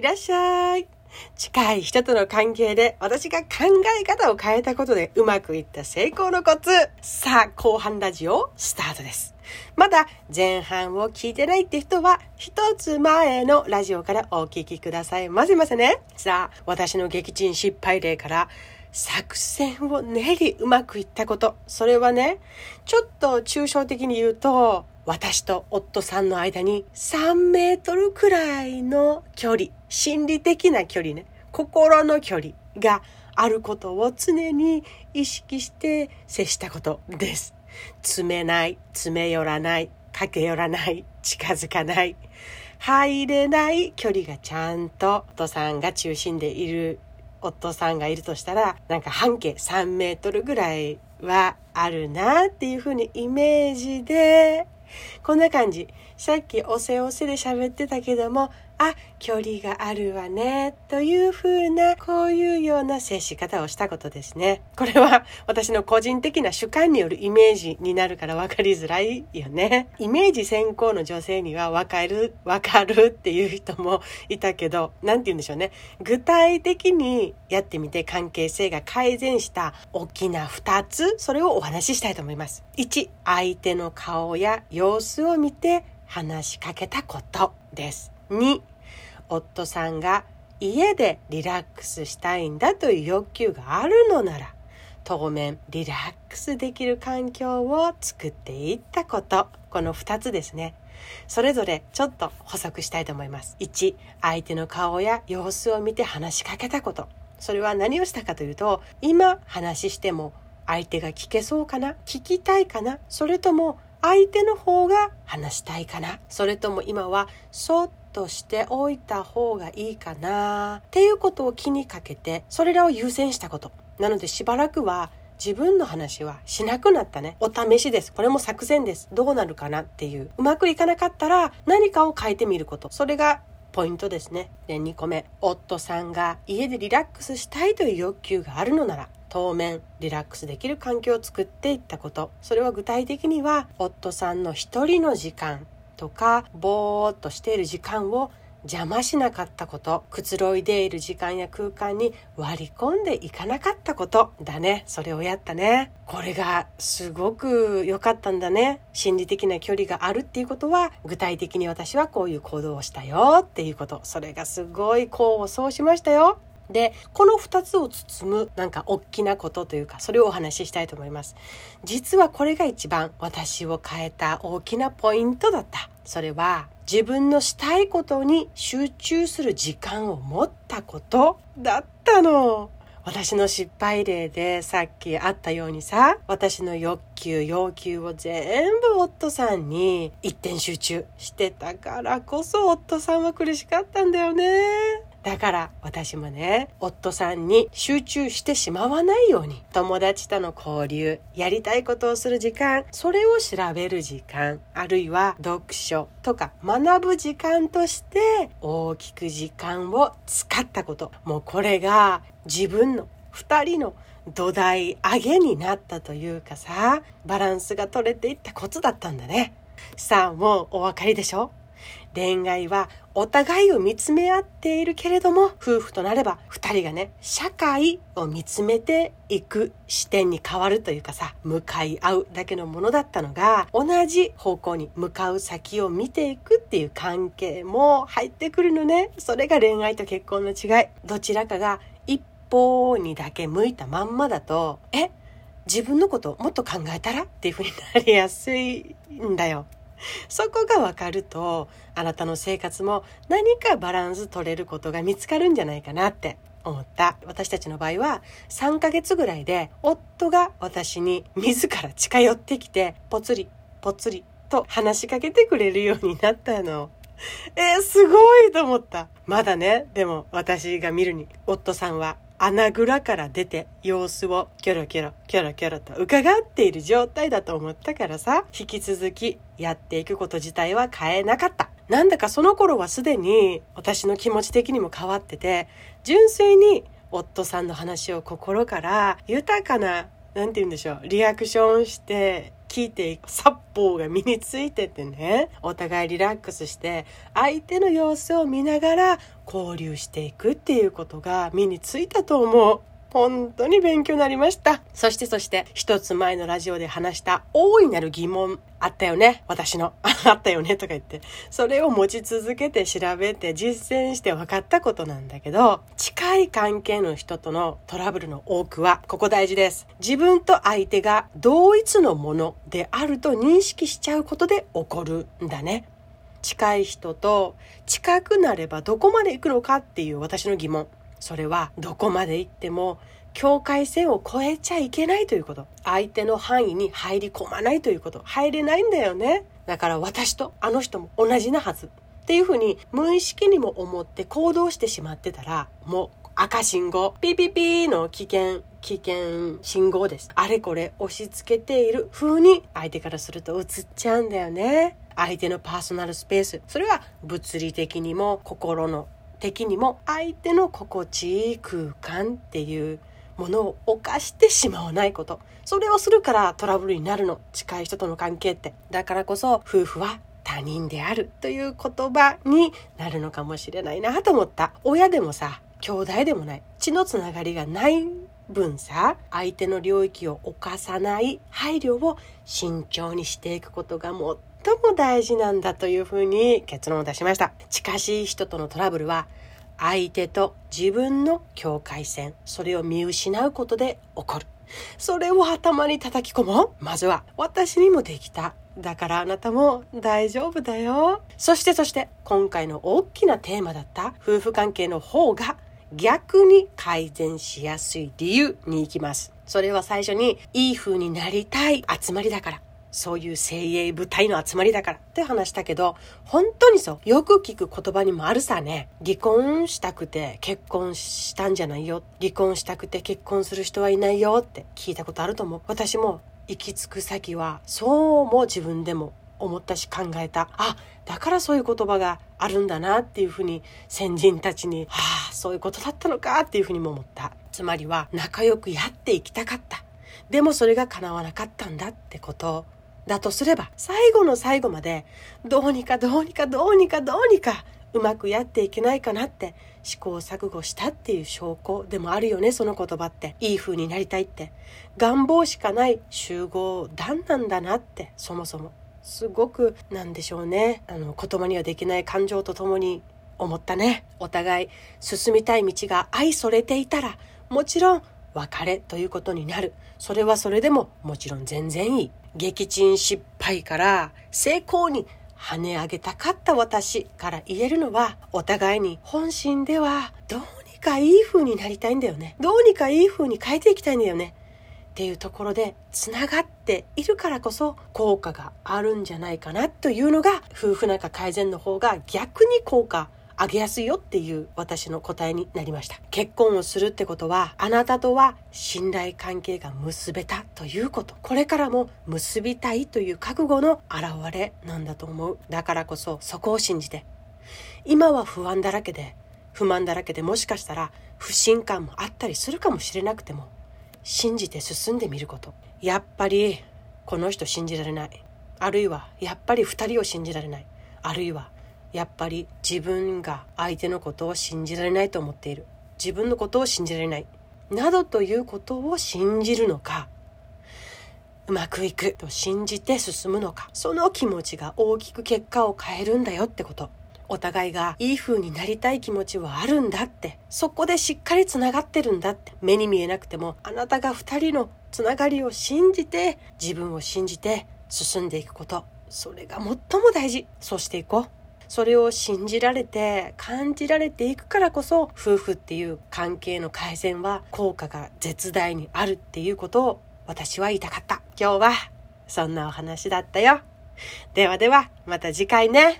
いらっしゃい。近い人との関係で私が考え方を変えたことでうまくいった成功のコツ。さあ、後半ラジオスタートです。まだ前半を聞いてないって人は一つ前のラジオからお聞きくださいませませね。さあ、私の撃沈失敗例から作戦を練りうまくいったこと。それはね、ちょっと抽象的に言うと、私と夫さんの間に3メートルくらいの距離、心理的な距離ね、心の距離があることを常に意識して接したことです。詰めない、詰め寄らない、駆け寄らない、近づかない、入れない距離がちゃんと夫さんが中心でいる夫さんがいるとしたら、なんか半径3メートルぐらいはあるなっていうふうにイメージでこんな感じ。さっきおせおせで喋ってたけども、あ、距離があるわね、というふうな、こういうような接し方をしたことですね。これは私の個人的な主観によるイメージになるから分かりづらいよね。イメージ先行の女性には分かる、分かるっていう人もいたけど、なんて言うんでしょうね。具体的にやってみて関係性が改善した大きな2つ、それをお話ししたいと思います。1、相手の顔や様子を見て話しかけたことです。2夫さんが家でリラックスしたいんだという欲求があるのなら当面リラックスできる環境を作っていったこと。この2つですね。それぞれちょっと補足したいと思います。1相手の顔や様子を見て話しかけたこと。それは何をしたかというと今話しても相手が聞けそうかな？聞きたいかな？それとも相手の方が話したいかな？それとも今はそっとしておいた方がいいかなっていうことを気にかけてそれらを優先したことなのでしばらくは自分の話はしなくなったね。お試しです。これも作戦です。どうなるかなっていう。うまくいかなかったら何かを変えてみること。それがポイントですね。で、2個目。夫さんが家でリラックスしたいという欲求があるのなら、当面リラックスできる環境を作っていったことそれは具体的には夫さんの一人の時間とかぼーっとしている時間を邪魔しなかったことくつろいでいる時間や空間に割り込んでいかなかったことだね。それをやったね。これがすごく良かったんだね。心理的な距離があるっていうことは具体的に私はこういう行動をしたよっていうこと。それがすごい功を奏しましたよ。で、この2つを包むなんか大きなことというか、それをお話ししたいと思います。実はこれが一番私を変えた大きなポイントだった。それは自分のしたいことに集中する時間を持ったことだったの。私の失敗例でさっきあったようにさ、私の欲求、要求を全部夫さんに一点集中してたからこそ夫さんは苦しかったんだよね。だから私もね、夫さんに集中してしまわないように、友達との交流、やりたいことをする時間、それを調べる時間、あるいは読書とか学ぶ時間として大きく時間を使ったこと。もうこれが自分の二人の土台上げになったというかさ、バランスが取れていったコツだったんだね。さあ、もうお分かりでしょ？恋愛はお互いを見つめ合っているけれども、夫婦となれば二人がね、社会を見つめていく視点に変わるというかさ、向かい合うだけのものだったのが、同じ方向に向かう先を見ていくっていう関係も入ってくるのね。それが恋愛と結婚の違い。どちらかが一方にだけ向いたまんまだと、え自分のこともっと考えたら？っていう風になりやすいんだよ。そこが分かるとあなたの生活も何かバランス取れることが見つかるんじゃないかなって思った私たちの場合は3ヶ月ぐらいで夫が私に自ら近寄ってきてぽつりぽつりと話しかけてくれるようになったの。えー、すごいと思った。まだね、でも私が見るに、夫さんは穴蔵から出て様子をキョロキョロキョロキョロと伺っている状態だと思ったからさ、引き続きやっていくこと自体は変えなかった。なんだかその頃はすでに私の気持ち的にも変わってて、純粋に夫さんの話を心から豊かな、なんて言うんでしょう、リアクションして聞いていく殺法が身についててね。お互いリラックスして相手の様子を見ながら交流していくっていうことが身についたと思う。本当に勉強になりました。そしてそして、一つ前のラジオで話した大いなる疑問あったよね。私の。あったよねとか言って。それを持ち続けて調べて実践して分かったことなんだけど、近い関係の人とのトラブルの多くは、ここ大事です。自分と相手が同一のものであると認識しちゃうことで起こるんだね。近い人と近くなればどこまで行くのかっていう私の疑問。それはどこまで行っても境界線を越えちゃいけないということ。相手の範囲に入り込まないということ。入れないんだよね。だから私とあの人も同じなはず。っていうふうに無意識にも思って行動してしまってたら、もう赤信号、ピピピの危険、危険信号です。あれこれ押し付けている風に相手からすると映っちゃうんだよね。相手のパーソナルスペース。それは物理的にも心の的にも相手の心地いい空間っていうものを犯してしまわないこと。それをするからトラブルになるの。近い人との関係って。だからこそ夫婦は他人であるという言葉になるのかもしれないなと思った。親でもさ、兄弟でもない。血のつながりがない分さ、相手の領域を犯さない配慮を慎重にしていくことがもっ最も大事なんだというふうに結論を出しました。近しい人とのトラブルは相手と自分の境界線、それを見失うことで起こる。それを頭に叩き込もう。まずは私にもできた。だからあなたも大丈夫だよ。そしてそして今回の大きなテーマだった夫婦関係の方が逆に改善しやすい理由に行きます。それは最初にいい風になりたい集まりだから。そういう精鋭部隊の集まりだからって話したけど、本当にそう。よく聞く言葉にもあるさね。離婚したくて結婚したんじゃないよ。離婚したくて結婚する人はいないよって聞いたことあると思う。私も行き着く先は、そうも自分でも思ったし考えた。あ、だからそういう言葉があるんだなっていうふうに先人たちに、はあ、そういうことだったのかっていうふうにも思った。つまりは仲良くやっていきたかった。でもそれが叶わなかったんだってことだとすれば、最後の最後まで、どうにかどうにかどうにかどうにか、うまくやっていけないかなって試行錯誤したっていう証拠でもあるよね、その言葉って。いい風になりたいって。願望しかない集合団なんだなって、そもそも。すごく、なんでしょうね。あの、言葉にはできない感情とともに思ったね。お互い進みたい道が愛それていたら、もちろん別れということになる。それはそれでももちろん全然いい。撃沈失敗から成功に跳ね上げたかった私から言えるのは、お互いに本心ではどうにかいい風になりたいんだよね。どうにかいい風に変えていきたいんだよね。っていうところで繋がっているからこそ効果があるんじゃないかなというのが夫婦仲改善の方が逆に効果あげやすいよっていう私の答えになりました。結婚をするってことは、あなたとは信頼関係が結べたということ。これからも結びたいという覚悟の表れなんだと思う。だからこそそこを信じて。今は不安だらけで、不満だらけでもしかしたら不信感もあったりするかもしれなくても、信じて進んでみること。やっぱりこの人信じられない。あるいはやっぱり二人を信じられない。あるいはやっぱり自分が相手のことを信じられないと思っている。自分のことを信じられない。などということを信じるのか。うまくいくと信じて進むのか。その気持ちが大きく結果を変えるんだよってこと。お互いがいい風になりたい気持ちはあるんだって。そこでしっかりつながってるんだって。目に見えなくてもあなたが2人のつながりを信じて自分を信じて進んでいくこと。それが最も大事。そうしていこう。それを信じられて感じられていくからこそ夫婦っていう関係の改善は効果が絶大にあるっていうことを私は言いたかった。今日はそんなお話だったよ。ではではまた次回ね。